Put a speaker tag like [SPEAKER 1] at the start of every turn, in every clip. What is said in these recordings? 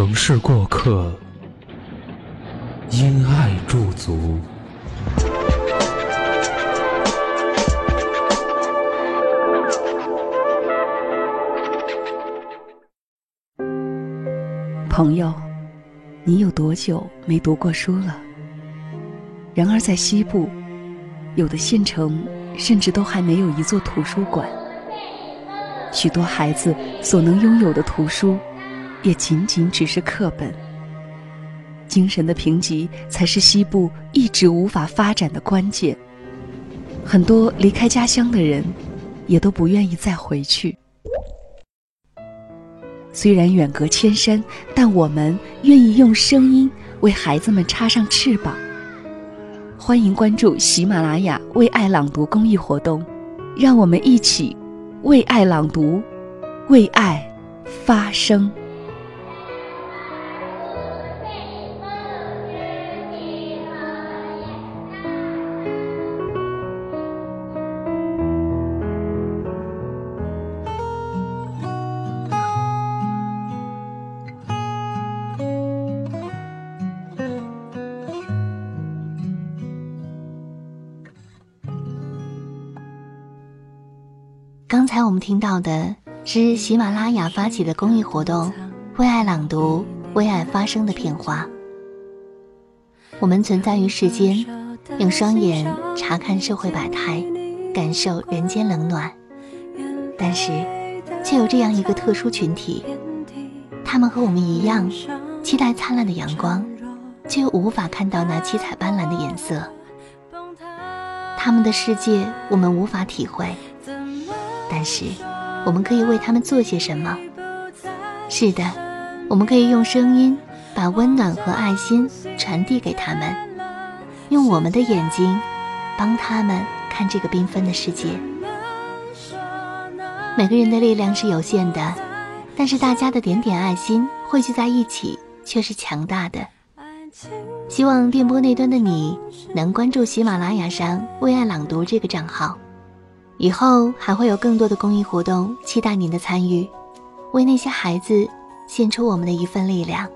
[SPEAKER 1] 城市过客，因爱驻足。
[SPEAKER 2] 朋友，你有多久没读过书了？然而在西部，有的县城甚至都还没有一座图书馆。许多孩子所能拥有的图书。也仅仅只是课本。精神的贫瘠才是西部一直无法发展的关键。很多离开家乡的人，也都不愿意再回去。虽然远隔千山，但我们愿意用声音为孩子们插上翅膀。欢迎关注喜马拉雅“为爱朗读”公益活动，让我们一起为爱朗读，为爱发声。刚才我们听到的是喜马拉雅发起的公益活动“为爱朗读，为爱发声”的片花。我们存在于世间，用双眼查看社会百态，感受人间冷暖，但是，却有这样一个特殊群体，他们和我们一样，期待灿烂的阳光，却又无法看到那七彩斑斓的颜色。他们的世界，我们无法体会。但是，我们可以为他们做些什么？是的，我们可以用声音把温暖和爱心传递给他们，用我们的眼睛帮他们看这个缤纷的世界。每个人的力量是有限的，但是大家的点点爱心汇聚在一起却是强大的。希望电波那端的你能关注喜马拉雅上“为爱朗读”这个账号。以后还会有更多的公益活动，期待您的参与，为那些孩子献出我们的一份力量。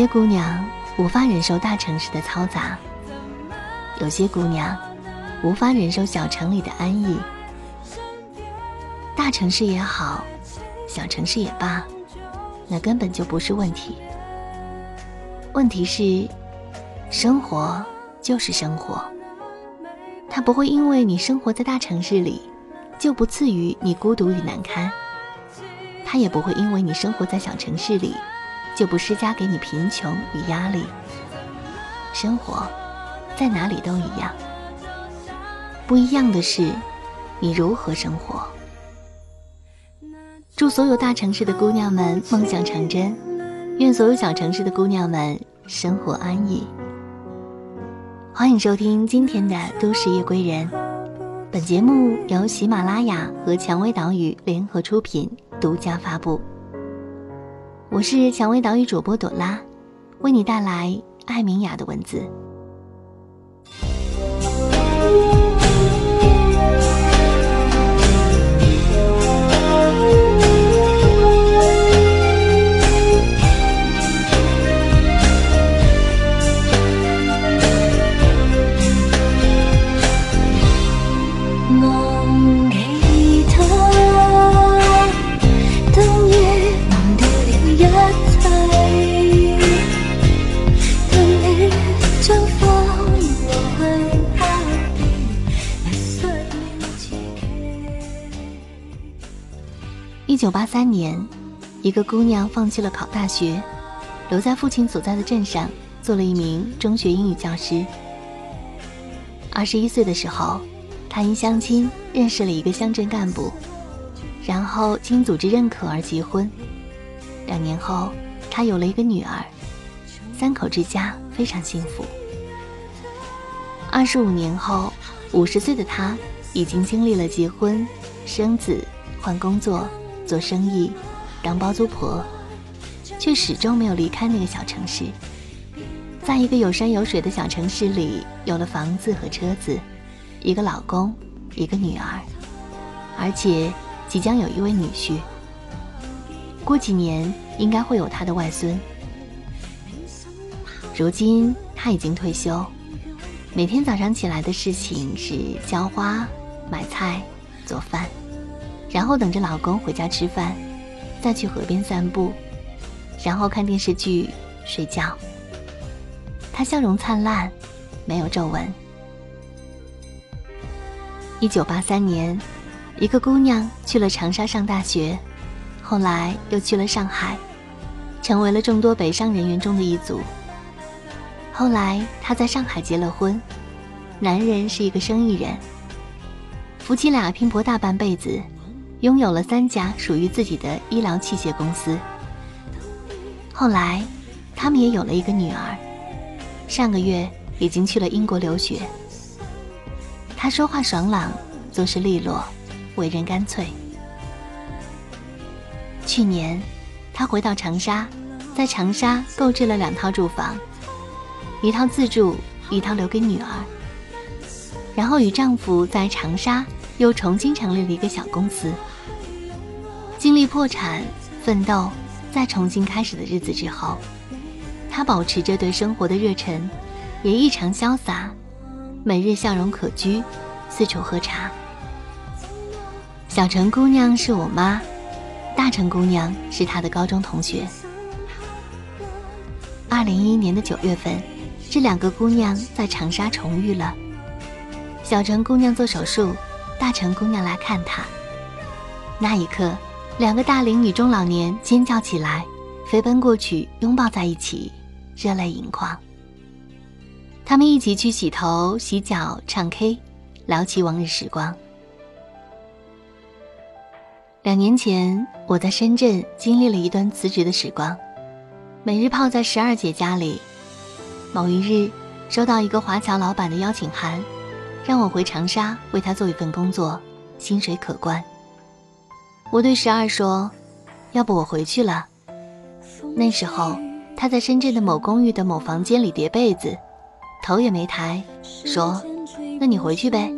[SPEAKER 2] 有些姑娘无法忍受大城市的嘈杂，有些姑娘无法忍受小城里的安逸。大城市也好，小城市也罢，那根本就不是问题。问题是，生活就是生活。它不会因为你生活在大城市里，就不赐予你孤独与难堪；它也不会因为你生活在小城市里，就不施加给你贫穷与压力。生活，在哪里都一样。不一样的是，你如何生活。祝所有大城市的姑娘们梦想成真，愿所有小城市的姑娘们生活安逸。欢迎收听今天的《都市夜归人》，本节目由喜马拉雅和蔷薇岛屿联合出品，独家发布。我是蔷薇岛屿主播朵拉，为你带来艾明雅的文字。一九八三年，一个姑娘放弃了考大学，留在父亲所在的镇上做了一名中学英语教师。二十一岁的时候，她因相亲认识了一个乡镇干部，然后经组织认可而结婚。两年后，她有了一个女儿，三口之家非常幸福。二十五年后，五十岁的她已经经历了结婚、生子、换工作。做生意，当包租婆，却始终没有离开那个小城市。在一个有山有水的小城市里，有了房子和车子，一个老公，一个女儿，而且即将有一位女婿。过几年应该会有他的外孙。如今他已经退休，每天早上起来的事情是浇花、买菜、做饭。然后等着老公回家吃饭，再去河边散步，然后看电视剧、睡觉。她笑容灿烂，没有皱纹。一九八三年，一个姑娘去了长沙上大学，后来又去了上海，成为了众多北上人员中的一族。后来她在上海结了婚，男人是一个生意人，夫妻俩拼搏大半辈子。拥有了三家属于自己的医疗器械公司。后来，他们也有了一个女儿，上个月已经去了英国留学。他说话爽朗，做事利落，为人干脆。去年，他回到长沙，在长沙购置了两套住房，一套自住，一套留给女儿。然后与丈夫在长沙又重新成立了一个小公司。经历破产、奋斗、再重新开始的日子之后，她保持着对生活的热忱，也异常潇洒，每日笑容可掬，四处喝茶。小城姑娘是我妈，大城姑娘是她的高中同学。二零一一年的九月份，这两个姑娘在长沙重遇了。小城姑娘做手术，大成姑娘来看她。那一刻。两个大龄女中老年尖叫起来，飞奔过去拥抱在一起，热泪盈眶。他们一起去洗头、洗脚、唱 K，聊起往日时光。两年前，我在深圳经历了一段辞职的时光，每日泡在十二姐家里。某一日，收到一个华侨老板的邀请函，让我回长沙为他做一份工作，薪水可观。我对十二说：“要不我回去了。”那时候他在深圳的某公寓的某房间里叠被子，头也没抬，说：“那你回去呗，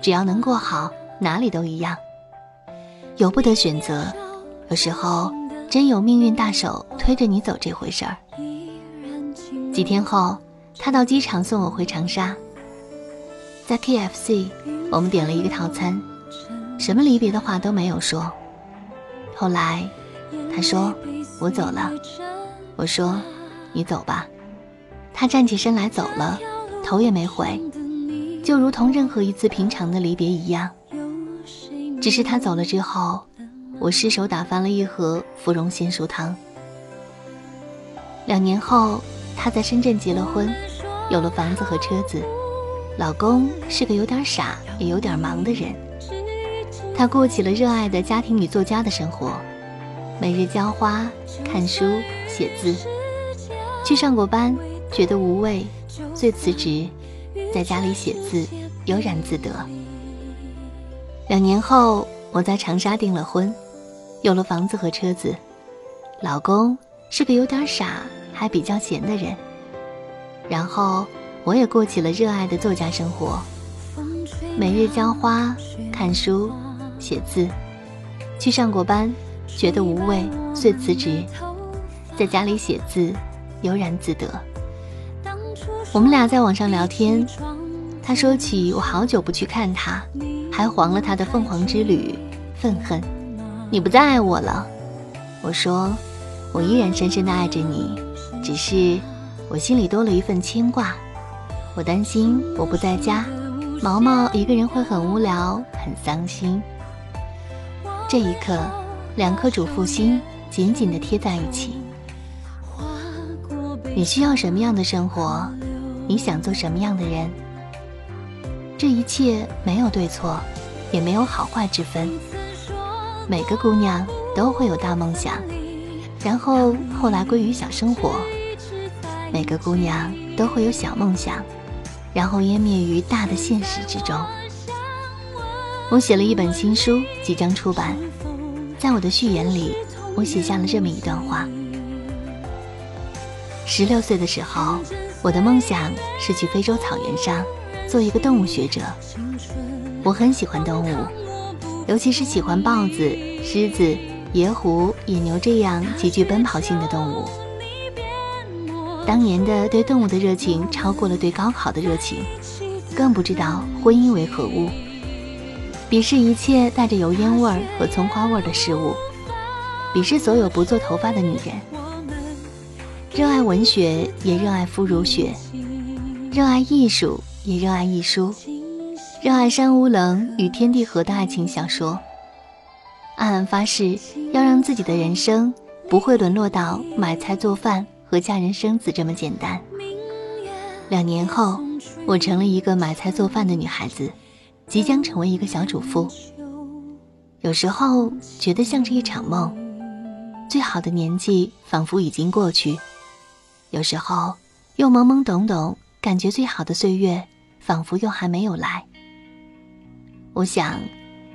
[SPEAKER 2] 只要能过好，哪里都一样。由不得选择，有时候真有命运大手推着你走这回事儿。”几天后，他到机场送我回长沙，在 KFC，我们点了一个套餐，什么离别的话都没有说。后来，他说：“我走了。”我说：“你走吧。”他站起身来走了，头也没回，就如同任何一次平常的离别一样。只是他走了之后，我失手打翻了一盒芙蓉鲜蔬汤。两年后，他在深圳结了婚，有了房子和车子，老公是个有点傻也有点忙的人。她过起了热爱的家庭女作家的生活，每日浇花、看书、写字。去上过班，觉得无味，遂辞职，在家里写字，悠然自得。两年后，我在长沙订了婚，有了房子和车子，老公是个有点傻还比较闲的人。然后，我也过起了热爱的作家生活，每日浇花、看书。写字，去上过班，觉得无味，遂辞职，在家里写字，悠然自得。我们俩在网上聊天，他说起我好久不去看他，还黄了他的凤凰之旅，愤恨，你不再爱我了。我说，我依然深深的爱着你，只是我心里多了一份牵挂。我担心我不在家，毛毛一个人会很无聊，很伤心。这一刻，两颗主妇心紧紧地贴在一起。你需要什么样的生活？你想做什么样的人？这一切没有对错，也没有好坏之分。每个姑娘都会有大梦想，然后后来归于小生活；每个姑娘都会有小梦想，然后湮灭于大的现实之中。我写了一本新书，即将出版。在我的序言里，我写下了这么一段话：十六岁的时候，我的梦想是去非洲草原上做一个动物学者。我很喜欢动物，尤其是喜欢豹子、狮子、野虎、野牛这样极具奔跑性的动物。当年的对动物的热情超过了对高考的热情，更不知道婚姻为何物。鄙视一切带着油烟味儿和葱花味儿的事物，鄙视所有不做头发的女人。热爱文学，也热爱肤如雪；热爱艺术，也热爱艺书；热爱山无棱与天地合的爱情小说。暗暗发誓，要让自己的人生不会沦落到买菜做饭和嫁人生子这么简单。两年后，我成了一个买菜做饭的女孩子。即将成为一个小主妇，有时候觉得像是一场梦，最好的年纪仿佛已经过去；有时候又懵懵懂懂，感觉最好的岁月仿佛又还没有来。我想，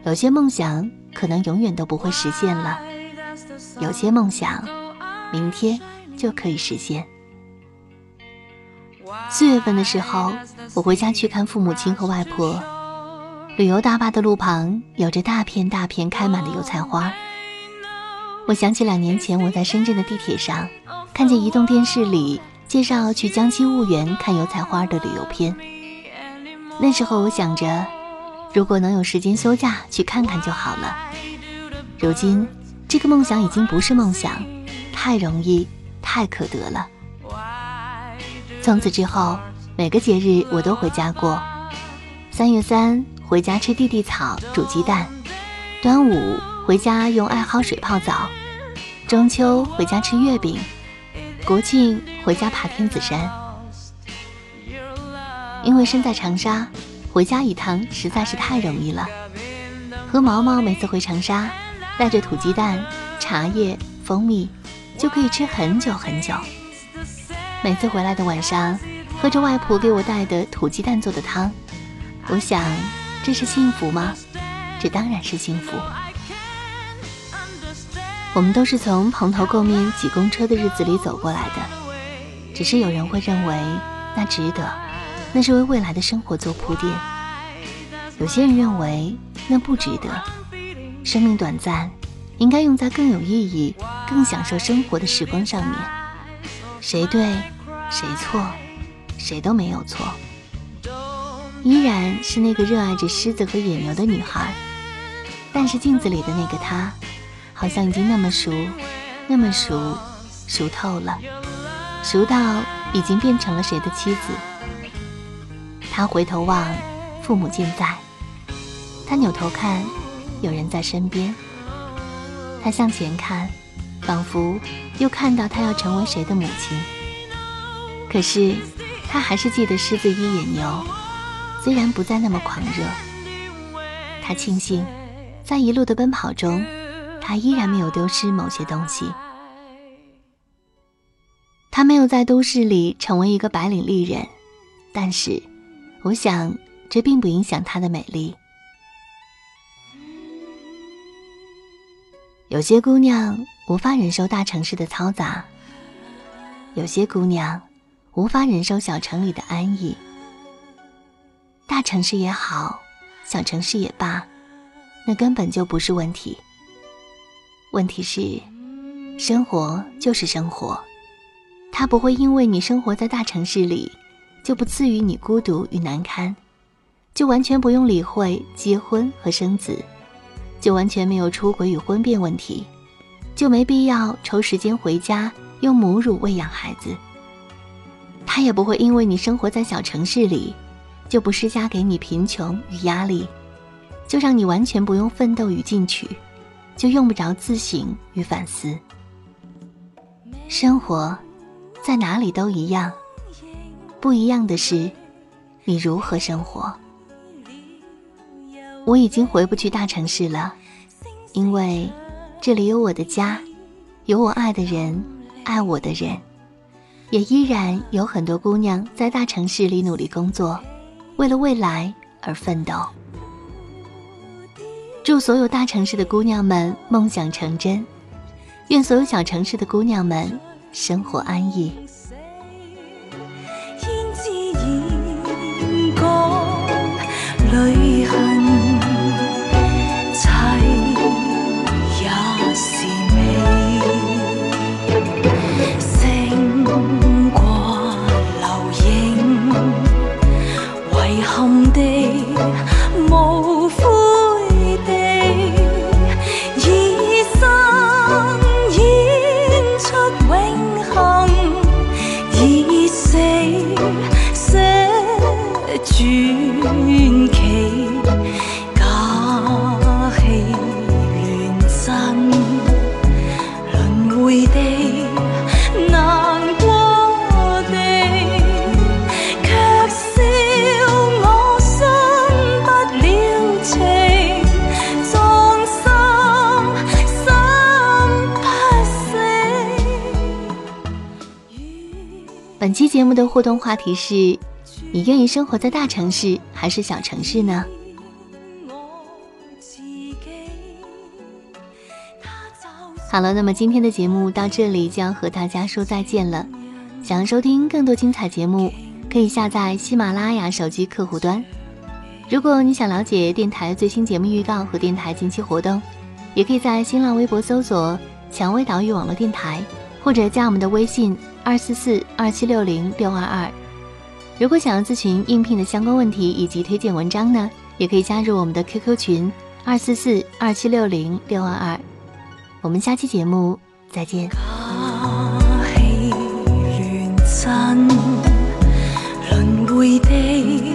[SPEAKER 2] 有些梦想可能永远都不会实现了，有些梦想，明天就可以实现。四月份的时候，我回家去看父母亲和外婆。旅游大巴的路旁有着大片大片开满的油菜花。我想起两年前我在深圳的地铁上，看见移动电视里介绍去江西婺源看油菜花的旅游片。那时候我想着，如果能有时间休假去看看就好了。如今，这个梦想已经不是梦想，太容易，太可得了。从此之后，每个节日我都回家过。三月三。回家吃地地草煮鸡蛋，端午回家用艾蒿水泡澡，中秋回家吃月饼，国庆回家爬天子山。因为身在长沙，回家一趟实在是太容易了。和毛毛每次回长沙，带着土鸡蛋、茶叶、蜂蜜，就可以吃很久很久。每次回来的晚上，喝着外婆给我带的土鸡蛋做的汤，我想。这是幸福吗？这当然是幸福。我们都是从蓬头垢面挤公车的日子里走过来的，只是有人会认为那值得，那是为未来的生活做铺垫；有些人认为那不值得。生命短暂，应该用在更有意义、更享受生活的时光上面。谁对，谁错，谁都没有错。依然是那个热爱着狮子和野牛的女孩，但是镜子里的那个她，好像已经那么熟，那么熟，熟透了，熟到已经变成了谁的妻子。他回头望，父母健在；他扭头看，有人在身边。他向前看，仿佛又看到他要成为谁的母亲。可是，他还是记得狮子一野牛，虽然不再那么狂热。他庆幸，在一路的奔跑中，他依然没有丢失某些东西。他没有在都市里成为一个白领丽人，但是，我想这并不影响他的美丽。有些姑娘无法忍受大城市的嘈杂，有些姑娘无法忍受小城里的安逸。大城市也好，小城市也罢，那根本就不是问题。问题是，生活就是生活。它不会因为你生活在大城市里，就不赐予你孤独与难堪，就完全不用理会结婚和生子，就完全没有出轨与婚变问题，就没必要抽时间回家用母乳喂养孩子。他也不会因为你生活在小城市里，就不施加给你贫穷与压力，就让你完全不用奋斗与进取，就用不着自省与反思。生活。在哪里都一样，不一样的是，你如何生活。我已经回不去大城市了，因为这里有我的家，有我爱的人，爱我的人，也依然有很多姑娘在大城市里努力工作，为了未来而奋斗。祝所有大城市的姑娘们梦想成真，愿所有小城市的姑娘们。生活安逸。本期节目的互动话题是：你愿意生活在大城市还是小城市呢？好了，那么今天的节目到这里就要和大家说再见了。想要收听更多精彩节目，可以下载喜马拉雅手机客户端。如果你想了解电台最新节目预告和电台近期活动，也可以在新浪微博搜索“蔷薇岛屿网络电台”，或者加我们的微信。二四四二七六零六二二，如果想要咨询应聘的相关问题以及推荐文章呢，也可以加入我们的 QQ 群二四四二七六零六二二。我们下期节目再见。走。